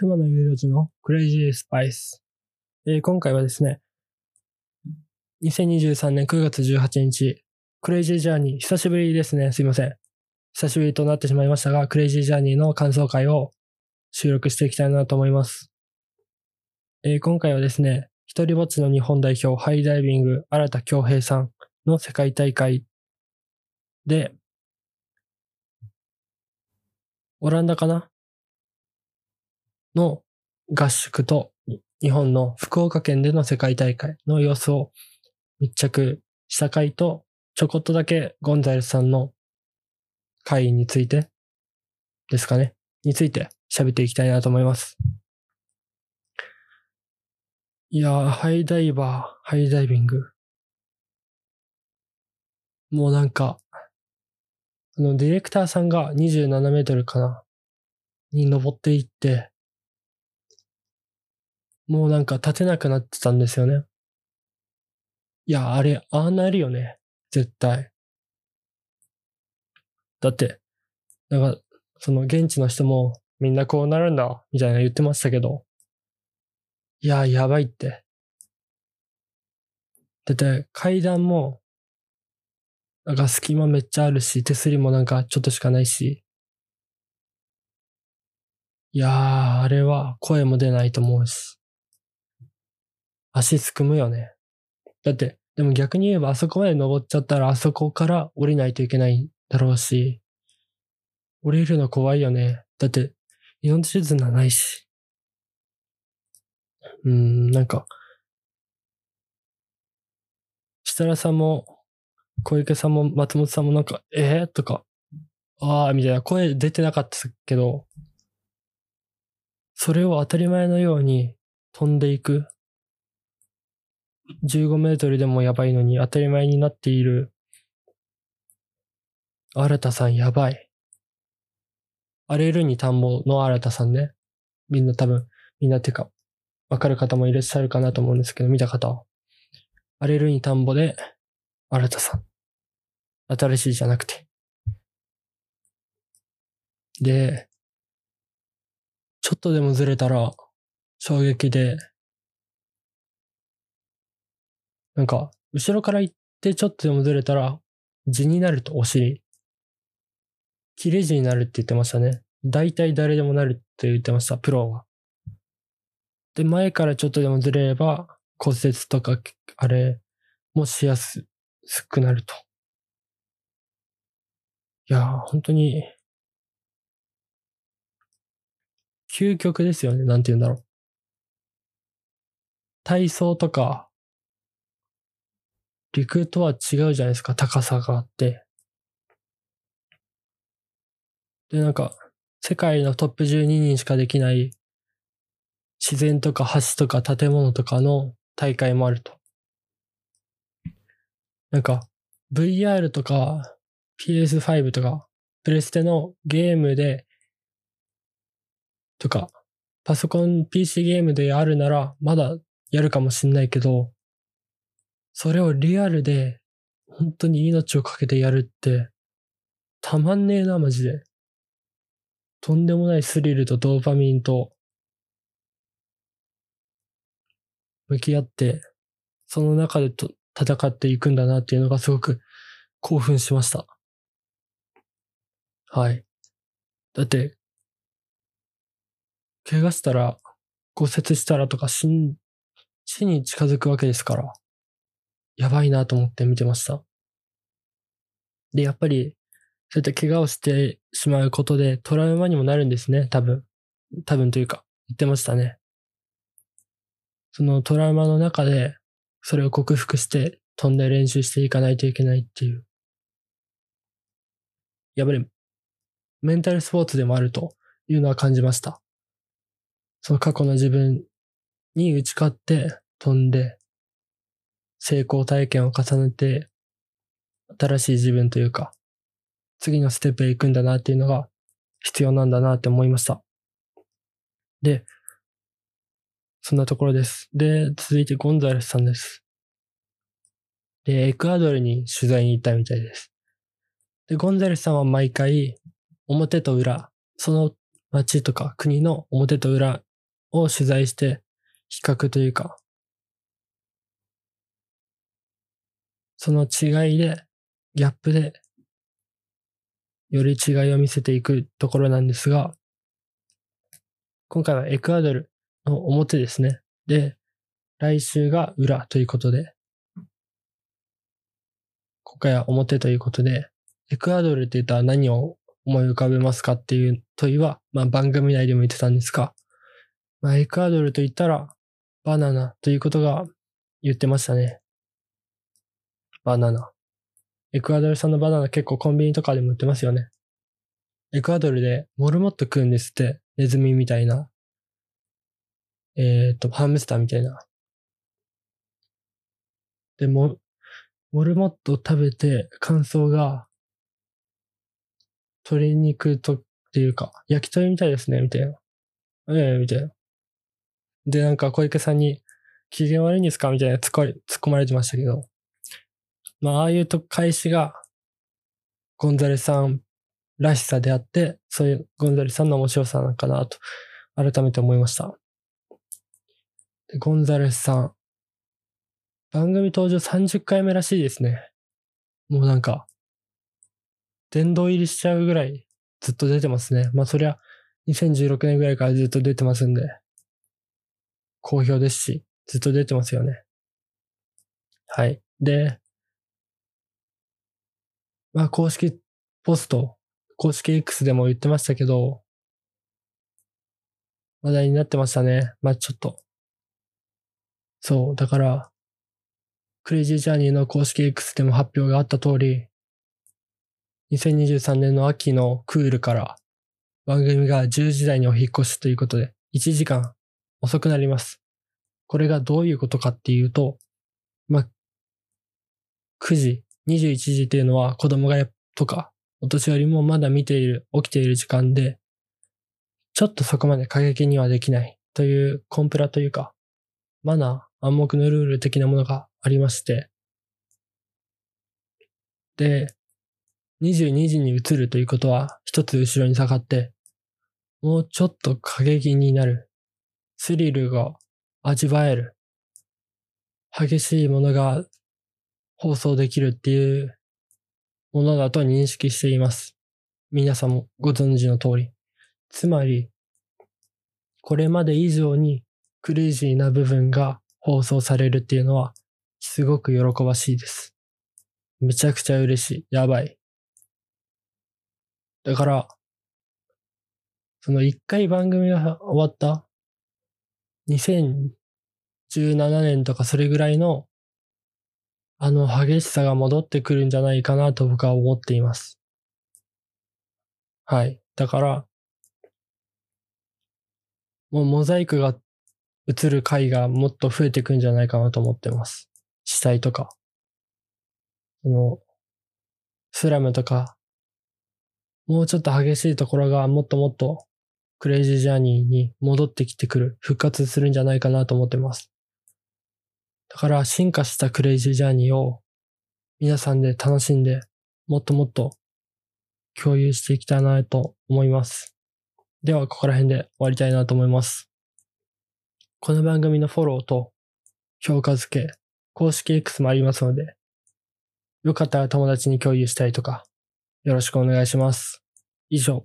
熊野有料寺のクレイジースパイス。えー今回はですね、2023年9月18日、クレイジージャーニー、久しぶりですね。すいません。久しぶりとなってしまいましたが、クレイジージャーニーの感想会を収録していきたいなと思います。えー今回はですね、一人ぼっちの日本代表ハイダイビング新田恭平さんの世界大会で、オランダかなの合宿と日本の福岡県での世界大会の様子を密着した回とちょこっとだけゴンザレスさんの会についてですかねについて喋っていきたいなと思います。いやー、ハイダイバー、ハイダイビング。もうなんか、あの、ディレクターさんが27メートルかな？に登っていって、もうなんか立てなくなってたんですよね。いや、あれ、ああなるよね。絶対。だって、なんか、その現地の人もみんなこうなるんだ、みたいな言ってましたけど、いや、やばいって。だって階段も、なんか隙間めっちゃあるし、手すりもなんかちょっとしかないし。いやー、あれは声も出ないと思うし。足すくむよね。だって、でも逆に言えばあそこまで登っちゃったらあそこから降りないといけないだろうし。降りるの怖いよね。だって、命綱ないし。うーん、なんか、設楽さんも、小池さんも松本さんもなんか、えー、とか、ああ、みたいな声出てなかったけど、それを当たり前のように飛んでいく。15メートルでもやばいのに当たり前になっている。新田さんやばい。荒れるに田んぼの新田さんね。みんな多分、みんなってか、わかる方もいらっしゃるかなと思うんですけど、見た方は。荒れるに田んぼで、新田さん。新しいじゃなくて。で、ちょっとでもずれたら、衝撃で、なんか、後ろから行ってちょっとでもずれたら、地になるとお尻。切れ字になるって言ってましたね。大体誰でもなるって言ってました、プロは。で、前からちょっとでもずれれば、骨折とか、あれ、もしやすくなると。いやー、本当に、究極ですよね、なんて言うんだろう。体操とか、陸とは違うじゃないですか、高さがあって。で、なんか、世界のトップ12人しかできない自然とか橋とか建物とかの大会もあると。なんか、VR とか PS5 とか、プレステのゲームで、とか、パソコン PC ゲームであるなら、まだやるかもしんないけど、それをリアルで、本当に命をかけてやるって、たまんねえな、マジで。とんでもないスリルとドーパミンと、向き合って、その中でと戦っていくんだなっていうのがすごく興奮しました。はい。だって、怪我したら、骨折したらとか死ん、死に近づくわけですから、やばいなと思って見てました。で、やっぱり、そういった怪我をしてしまうことでトラウマにもなるんですね、多分。多分というか、言ってましたね。そのトラウマの中で、それを克服して飛んで練習していかないといけないっていう。やっぱり、メンタルスポーツでもあるというのは感じました。その過去の自分に打ち勝って飛んで、成功体験を重ねて、新しい自分というか、次のステップへ行くんだなっていうのが必要なんだなって思いました。で、そんなところです。で、続いてゴンザレスさんです。で、エクアドルに取材に行ったみたいです。で、ゴンザレスさんは毎回、表と裏、その町とか国の表と裏を取材して比較というか、その違いで、ギャップで、より違いを見せていくところなんですが、今回はエクアドルの表ですね。で、来週が裏ということで、今回は表ということで、エクアドルって言ったら何を思い浮かべますかっていう問いは、まあ番組内でも言ってたんですが、まあエクアドルと言ったらバナナということが言ってましたね。バナナ。エクアドル産のバナナ結構コンビニとかでも売ってますよね。エクアドルでモルモット食うんですって、ネズミみたいな。えっ、ー、と、ハムスターみたいな。でも、モルモットを食べて感想が、鶏肉とっていうか、焼き鳥みたいですね、みたいな。ええみたいな。で、なんか小池さんに、機嫌悪いんですか？みたいな突っ込まれてましたけど。まあ、ああいうと返しが、ゴンザレさんらしさであって、そういうゴンザレさんの面白さなのかなと、改めて思いました。でゴンザレスさん、番組登場30回目らしいですね。もうなんか、殿堂入りしちゃうぐらいずっと出てますね。まあそりゃ、2016年ぐらいからずっと出てますんで、好評ですし、ずっと出てますよね。はい。で、まあ公式ポスト、公式 X でも言ってましたけど、話題になってましたね。まあちょっと。そう、だから、クレイジージャーニーの公式 X でも発表があった通り、2023年の秋のクールから番組が10時台にお引越しということで、1時間遅くなります。これがどういうことかっていうと、まあ、9時、21時っていうのは子供がとか、お年寄りもまだ見ている、起きている時間で、ちょっとそこまで過激にはできないというコンプラというか、マナー、暗黙のルール的なものがありまして、で、22時に移るということは、一つ後ろに下がって、もうちょっと過激になる。スリルが味わえる。激しいものが放送できるっていうものだと認識しています。皆さんもご存知の通り。つまり、これまで以上にクレイジーな部分が放送されるっていうのは、すごく喜ばしいです。めちゃくちゃ嬉しい。やばい。だから、その一回番組が終わった？2017年とかそれぐらいのあの激しさが戻ってくるんじゃないかなと僕は思っています。はい。だから、もうモザイクが映る回がもっと増えてくんじゃないかなと思ってます。死体とか。その、スラムとか、もうちょっと激しいところがもっともっとクレイジージャーニーに戻ってきてくる、復活するんじゃないかなと思ってます。だから進化したクレイジージャーニーを皆さんで楽しんで、もっともっと共有していきたいなと思います。では、ここら辺で終わりたいなと思います。この番組のフォローと評価付け、公式 X もありますので、よかったら友達に共有したりとか、よろしくお願いします。以上、